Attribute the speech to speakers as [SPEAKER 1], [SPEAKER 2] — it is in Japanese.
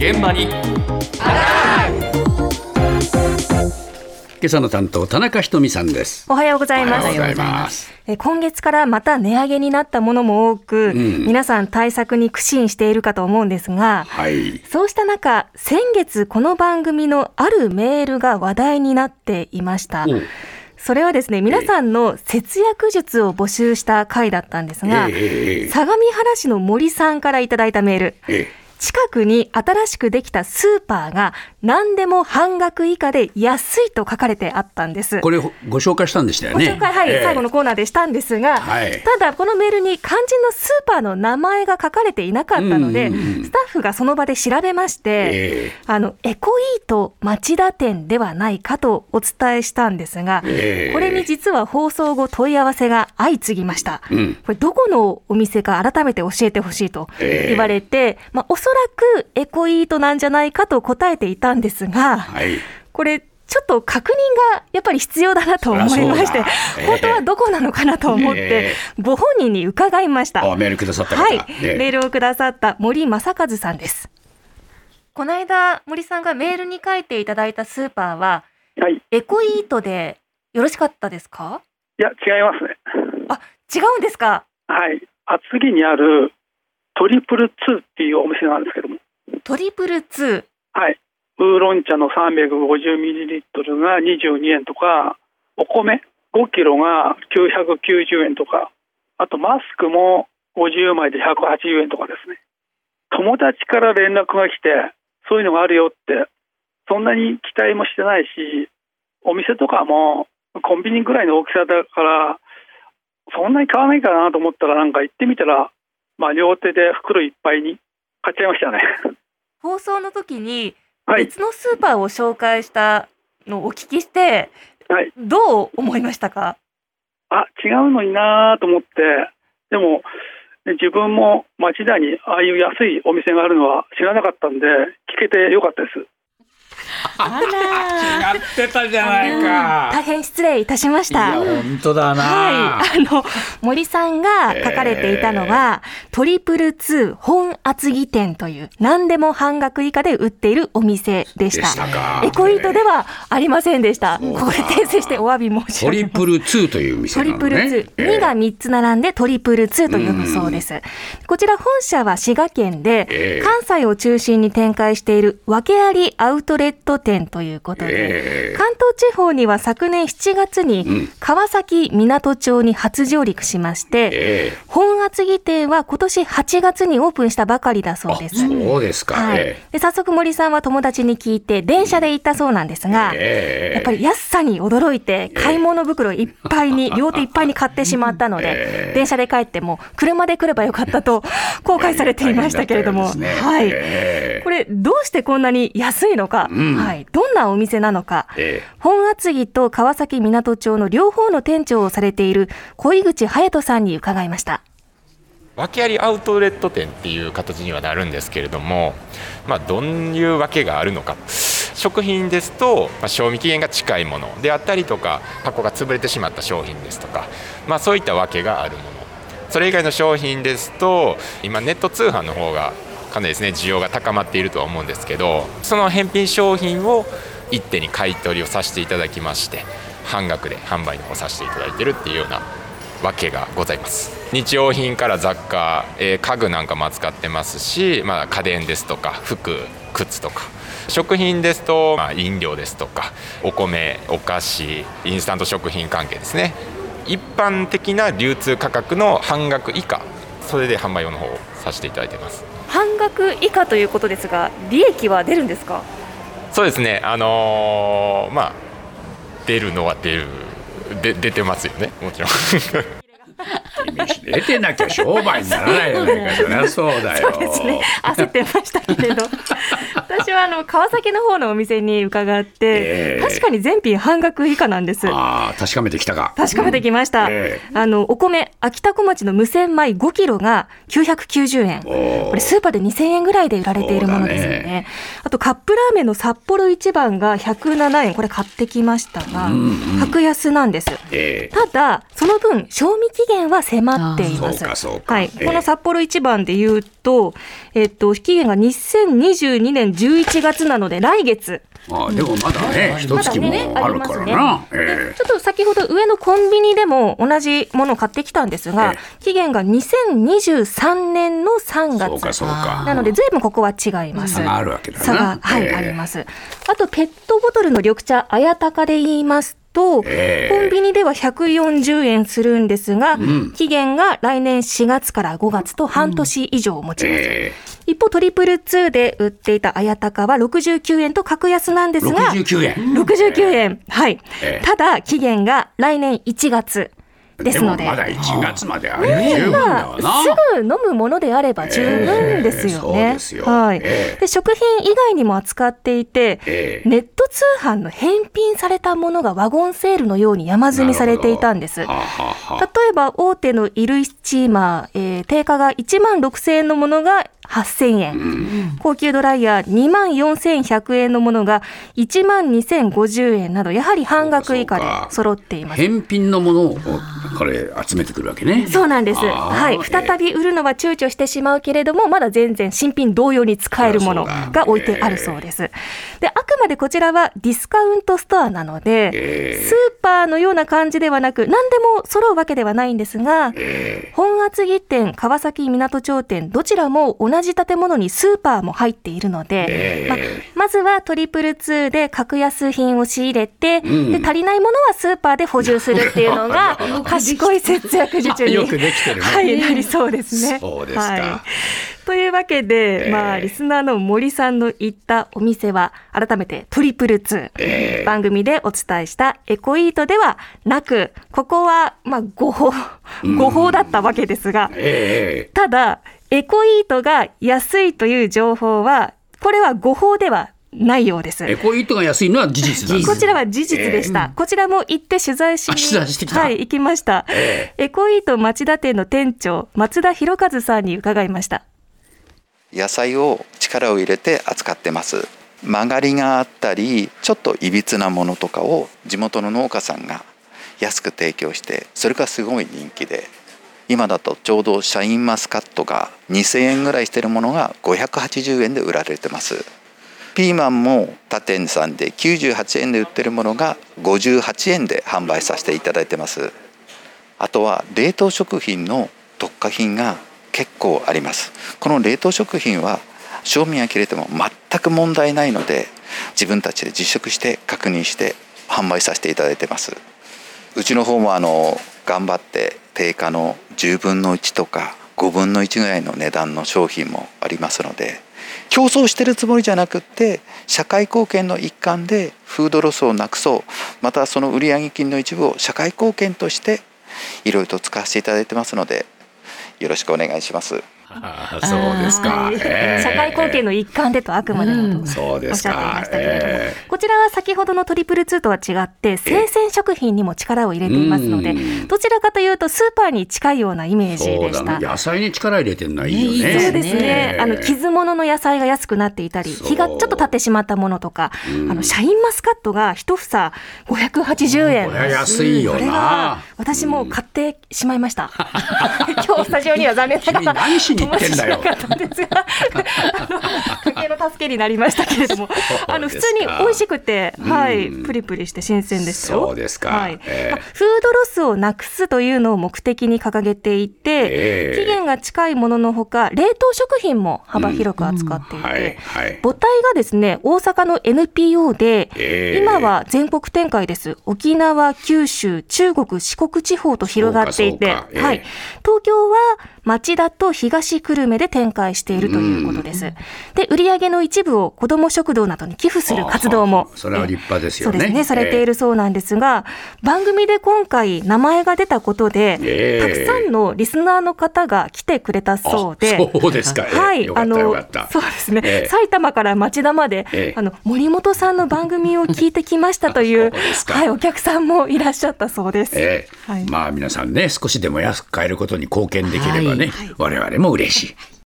[SPEAKER 1] 現場に
[SPEAKER 2] 今朝の担当田中ひとみさんです
[SPEAKER 3] おはようございます。
[SPEAKER 2] おはようございます
[SPEAKER 3] え今月からまた値上げになったものも多く、
[SPEAKER 2] ん
[SPEAKER 3] 皆さん対策に苦心しているかと思うんですが、
[SPEAKER 2] はい
[SPEAKER 3] そうした中、先月この番組のあるメールが話題になっていました。
[SPEAKER 2] お
[SPEAKER 3] それはですね、皆さんの節約術を募集した回だったんですが、
[SPEAKER 2] ええええ
[SPEAKER 3] 相模原市の森さんからいただいたメール。
[SPEAKER 2] え
[SPEAKER 3] 近くに新しくできたスーパーが何でも半額以下で安いと書かれてあったんです。
[SPEAKER 2] これご紹介したんでしたよね。
[SPEAKER 3] ご紹介、はい、
[SPEAKER 2] ええ。
[SPEAKER 3] 最後のコーナーでしたんですが、
[SPEAKER 2] はい。
[SPEAKER 3] ただこのメールに肝心のスーパーの名前が書かれていなかったので、スタッフがその場で調べまして、
[SPEAKER 2] ええ。
[SPEAKER 3] あのエコイート町田店ではないかとお伝えしたんですが、
[SPEAKER 2] ええ。
[SPEAKER 3] これに実は放送後問い合わせが相次ぎました。
[SPEAKER 2] うん。
[SPEAKER 3] これどこのお店か改めて教えてほしいと
[SPEAKER 2] ええ
[SPEAKER 3] 言われて、まあ、おそらくエコイートなんじゃないかと答えていたんですが、
[SPEAKER 2] はい
[SPEAKER 3] これ、ちょっと確認がやっぱり必要だなと思いまして、
[SPEAKER 2] ええ
[SPEAKER 3] 本当はどこなのかなと思って
[SPEAKER 2] え、
[SPEAKER 3] ご本人に伺いました。
[SPEAKER 2] あメールくださった方、
[SPEAKER 3] はい、
[SPEAKER 2] ええ
[SPEAKER 3] メールをくださった森正和さんです。この間、森さんがメールに書いていただいたスーパーは、
[SPEAKER 4] はい。
[SPEAKER 3] エコイートでよろしかったですか？
[SPEAKER 4] いや、違いますね。
[SPEAKER 3] 違うんですか？
[SPEAKER 4] はい。厚木にあるトリプルツーっていうお店なんですけども。
[SPEAKER 3] トリプル2。
[SPEAKER 4] はい。ウーロン茶の 350ml が22円とか、お米5キロが990円とか、あとマスクも50枚で180円とかですね。友達から連絡が来て、そういうのがあるよって、そんなに期待もしてないし、お店とかもコンビニぐらいの大きさだから、そんなに買わないかなと思ったら、なんか行ってみたら、まあ両手で袋いっぱいに買っちゃいましたね。
[SPEAKER 3] 放送の時に
[SPEAKER 4] はい。
[SPEAKER 3] 別のスーパーを紹介したのをお聞きして、
[SPEAKER 4] はい。
[SPEAKER 3] どう思いましたか？
[SPEAKER 4] あ、違うのになと思って、でも、ね自分も町田にああいう安いお店があるのは知らなかったんで、聞けてよかったです。
[SPEAKER 3] あら
[SPEAKER 2] 違ってたじゃない
[SPEAKER 3] 大
[SPEAKER 2] か
[SPEAKER 3] 変失礼いたしまし
[SPEAKER 2] いや
[SPEAKER 3] た。
[SPEAKER 2] 本当だな、
[SPEAKER 3] はい。あの、森さんが書かれていたのは、トリプルツー本厚木店という、何でも半額以下で売っているお店でし
[SPEAKER 2] で
[SPEAKER 3] た。
[SPEAKER 2] したか。
[SPEAKER 3] エコイートではありませんでした。
[SPEAKER 2] そうか。
[SPEAKER 3] ここで訂正してお詫び申し
[SPEAKER 2] ト
[SPEAKER 3] 上げます。
[SPEAKER 2] リプル2という店
[SPEAKER 3] ト
[SPEAKER 2] なのね。
[SPEAKER 3] リプル2、
[SPEAKER 2] ええ
[SPEAKER 3] 2が3つ並んでトリプル2と読むそうです。こちら本社は滋賀県で、
[SPEAKER 2] ええ
[SPEAKER 3] 関西を中心に展開している訳ありアウトレット店ということで、
[SPEAKER 2] ええ。
[SPEAKER 3] 関東地方には昨年7月に
[SPEAKER 2] うん。
[SPEAKER 3] 川崎港町に初上陸しまして、
[SPEAKER 2] え
[SPEAKER 3] 本厚木店は今年8月にオープンしたばかりだそうです。
[SPEAKER 2] そうですか、
[SPEAKER 3] はい。
[SPEAKER 2] え
[SPEAKER 3] で早速森さんは友達に聞いて電車で行ったそうなんですが、
[SPEAKER 2] ええ。
[SPEAKER 3] やっぱり安さに驚いて買い物袋いっぱいに、両手いっぱいに買ってしまったの
[SPEAKER 2] え
[SPEAKER 3] で
[SPEAKER 2] え、
[SPEAKER 3] 電車で帰っても車で来ればよかったと 後悔されていましたけれども、はい。これどうしてこんなに安いのか、
[SPEAKER 2] うん
[SPEAKER 3] はい、どんなお店なのか、
[SPEAKER 2] え
[SPEAKER 3] 本厚木と川崎港町の両方の店長をされている小井口隼人さんに伺いました。
[SPEAKER 5] 訳ありアウトレット店っていう形にはなるんですけれども、まあ、どういうわけがあるのか。食品ですと、まあ、賞味期限が近いもの。であったりとか箱が潰れてしまった商品ですとか、まあ、そういったわけがあるもの。それ以外の商品ですと今ネット通販の方がかなりですね需要が高まっているとは思うんですけどその返品商品を一手に買い取りをさせていただきまして半額で販売の方させていただいてるっていうようなわけがございます。日用品から雑貨、えー家具なんかも扱ってますし、まあ、家電ですとか服靴とか。食品ですと、まあ、飲料ですとかお米お菓子インスタント食品関係ですね。一般的な流通価格の半額以下それで販売用の方をさせていただいてます。
[SPEAKER 3] 半額以下ということですが、利益は出るんですか？
[SPEAKER 5] そうですね。あのーまあ出るのは出る。で出てますよね。もちろん。
[SPEAKER 2] 君 出てなきゃ商売にならないじゃないか。そりゃそうだよ。
[SPEAKER 3] そうですね。焦ってましたけれど。私はあの川崎の方のお店に伺って、
[SPEAKER 2] ええ
[SPEAKER 3] 確かに全品半額以下なんです。
[SPEAKER 2] ああ確かめてきたか
[SPEAKER 3] 確かめてきました。
[SPEAKER 2] え
[SPEAKER 3] あのお米秋田小町の無洗米5キロが990円。
[SPEAKER 2] お
[SPEAKER 3] これスーパーで2000円ぐらいで売られているものですよ
[SPEAKER 2] そうだ
[SPEAKER 3] ね。あとカップラーメンの札幌一番が107円。これ買ってきましたが、
[SPEAKER 2] うんうん
[SPEAKER 3] 格安なんです。
[SPEAKER 2] ええ
[SPEAKER 3] ただ、その分、賞味期限は迫ってています。はい、
[SPEAKER 2] ええ
[SPEAKER 3] この札幌一番で言うと、えっと、期限が2022年11月なので、来月。
[SPEAKER 2] ああでもまだね一
[SPEAKER 3] まだ
[SPEAKER 2] 月も
[SPEAKER 3] ね、
[SPEAKER 2] あるからな。え
[SPEAKER 3] ちょっと先ほど上のコンビニでも同じものを買ってきたんですが
[SPEAKER 2] え、
[SPEAKER 3] 期限が2023年の3月。
[SPEAKER 2] そうかそうか。
[SPEAKER 3] なので、ずいぶんここは違います。
[SPEAKER 2] 差があるわけだな
[SPEAKER 3] 差が、はい、
[SPEAKER 2] ええ
[SPEAKER 3] あります。あと、ペットボトルの緑茶、綾鷹で言いますと、
[SPEAKER 2] ええ
[SPEAKER 3] コンビニでは140円するんですが、期限が来年4月から5月と半年以上持ちます。
[SPEAKER 2] え
[SPEAKER 3] 一方、トリプル2で売っていた綾鷹は69円と格安なんです
[SPEAKER 2] え、
[SPEAKER 3] が、
[SPEAKER 2] 69円。
[SPEAKER 3] 69円。はい
[SPEAKER 2] ええ。
[SPEAKER 3] ただ、期限が来年1月ですので。
[SPEAKER 2] もまだ1月まであれば十分だ
[SPEAKER 3] まあ
[SPEAKER 2] わな。
[SPEAKER 3] すぐ飲むものであれば十分ですよね。
[SPEAKER 2] ええそうですよ
[SPEAKER 3] はい、
[SPEAKER 2] ええ
[SPEAKER 3] で食品以外にも扱っていて、
[SPEAKER 2] ええ
[SPEAKER 3] ネット通販の返品されたものがワゴンセールのように山積みされていたんです。
[SPEAKER 2] はあはあはあ
[SPEAKER 3] 例えば大手の衣類スチーマー、えー定価が1万6000円のものが8000円、高級ドライヤー2万4100円のものが1万2050円などやはり半額以下で揃っています。
[SPEAKER 2] 返品のものをこれ集めてくるわけね。
[SPEAKER 3] そうなんです。はい。再び売るのは躊躇してしまうけれども、まだ全然新品同様に使えるものが置いてあるそうです。で、あくまでこちらはディスカウントストアなので、
[SPEAKER 2] ええ
[SPEAKER 3] スーパーのような感じではなく、何でも揃うわけではないんですが、
[SPEAKER 2] え
[SPEAKER 3] 本厚木店、川崎港町店、どちらも同じ建物にスーパーも入っているので、
[SPEAKER 2] ええ。
[SPEAKER 3] ままずはトリプル2で格安品を仕入れて、
[SPEAKER 2] ん。
[SPEAKER 3] で足りないものはスーパーで補充するっていうのが、賢い節約術に
[SPEAKER 2] よくできてるね。
[SPEAKER 3] はい、なりそうですね。
[SPEAKER 2] そうですか。
[SPEAKER 3] はいというわけで、
[SPEAKER 2] ええ。
[SPEAKER 3] まあ、リスナーの森さんの言ったお店は、改めてトリプル2、
[SPEAKER 2] ええ。
[SPEAKER 3] 番組でお伝えしたエコイートではなく、ここは、まあ、誤報、誤報だったわけですが、
[SPEAKER 2] ええ。
[SPEAKER 3] ただ、エコイートが安いという情報は、これは誤報ではないようです。
[SPEAKER 2] エコイートが安いのは事実なんです。
[SPEAKER 3] こちらは事実でした。こちらも行って取材しに
[SPEAKER 2] あ取材してきた。
[SPEAKER 3] はい、行きました。
[SPEAKER 2] え。
[SPEAKER 3] エコイート町田店の店長、松田博和さんに伺いました。
[SPEAKER 1] 野菜を力を入れて扱ってます。曲がりがあったりちょっといびつなものとかを地元の農家さんが安く提供してそれがすごい人気で今だとちょうどシャインマスカットが2,000円ぐらいしてるものが580円で売られてます。ピーマンも他店さんで98円で売ってるものが58円で販売させていただいてます。あとは冷凍食品の特化品が結構あります。この冷凍食品は賞味が切れても全く問題ないので自分たちで実食して確認して販売させていただいてます。うちの方もあの頑張って定価の10分の1とか5分の1ぐらいの値段の商品もありますので競争してるつもりじゃなくって社会貢献の一環でフードロスをなくそう。またその売上金の一部を社会貢献としていろいろと使わせていただいてますのでよろしくお願いします。
[SPEAKER 2] そうですか。
[SPEAKER 3] はい
[SPEAKER 2] ええ
[SPEAKER 3] 社会貢献の一環でとあくまでもと
[SPEAKER 2] そうです
[SPEAKER 3] おっしゃっていま
[SPEAKER 2] か
[SPEAKER 3] し。たけれども、
[SPEAKER 2] え
[SPEAKER 3] こちらは先ほどのトリプル2とは違って生鮮食品にも力を入れていますので
[SPEAKER 2] うん
[SPEAKER 3] どちらかというとスーパーに近いようなイメー
[SPEAKER 2] え
[SPEAKER 3] ジでした
[SPEAKER 2] ね。。野菜に力入れてるのはいいよね。
[SPEAKER 3] そうですね
[SPEAKER 2] え。え
[SPEAKER 3] あの傷物の野菜が安くなっていたり、日がちょっと経ってしまったものとか、あのシャインマスカットが一房580円。
[SPEAKER 2] これは安いよな。
[SPEAKER 3] 私も買ってしまいました。今日スタジオには残念なが
[SPEAKER 2] 君
[SPEAKER 3] ら
[SPEAKER 2] に行ってんだよ
[SPEAKER 3] お持ちしなかったんですが、あの家計の助けになりましたけれども、あの普通に美味しくて、はい、
[SPEAKER 2] うん
[SPEAKER 3] プリプリして新鮮でしたよ。
[SPEAKER 2] そうですか。
[SPEAKER 3] はい。
[SPEAKER 2] ええ。
[SPEAKER 3] まあフードロスをなくすというのを目的に掲げていて、
[SPEAKER 2] ええ。
[SPEAKER 3] 期限が近いもののほか、冷凍食品も幅広く扱っていて。母体がですね、大阪の NPO で、
[SPEAKER 2] ええ。
[SPEAKER 3] 今は全国展開です。沖縄、九州、中国、四国地方と広がっていて、はい。東京は町田と東久留米で展開しているということです。で、売上の一部を子ども食堂などに寄付する活動も
[SPEAKER 2] あ。あそれは立派ですよね。
[SPEAKER 3] そうですね、されているそうなんですが、番組で今回名前が出たことで、
[SPEAKER 2] ええ
[SPEAKER 3] たくさんのリスナーの方が来てくれたそうで、
[SPEAKER 2] あそうですか。ええ
[SPEAKER 3] はい、
[SPEAKER 2] よかったよかった。
[SPEAKER 3] そうですね、
[SPEAKER 2] ええ
[SPEAKER 3] 埼玉から町田まで、
[SPEAKER 2] ええ
[SPEAKER 3] あの森本さんの番組を聞いてきましたという はい、お客さんもいらっしゃったそうです。
[SPEAKER 2] ええ
[SPEAKER 3] はい。
[SPEAKER 2] まあ皆さんね少しでも安く買えることに貢献できればね、我々も嬉しい。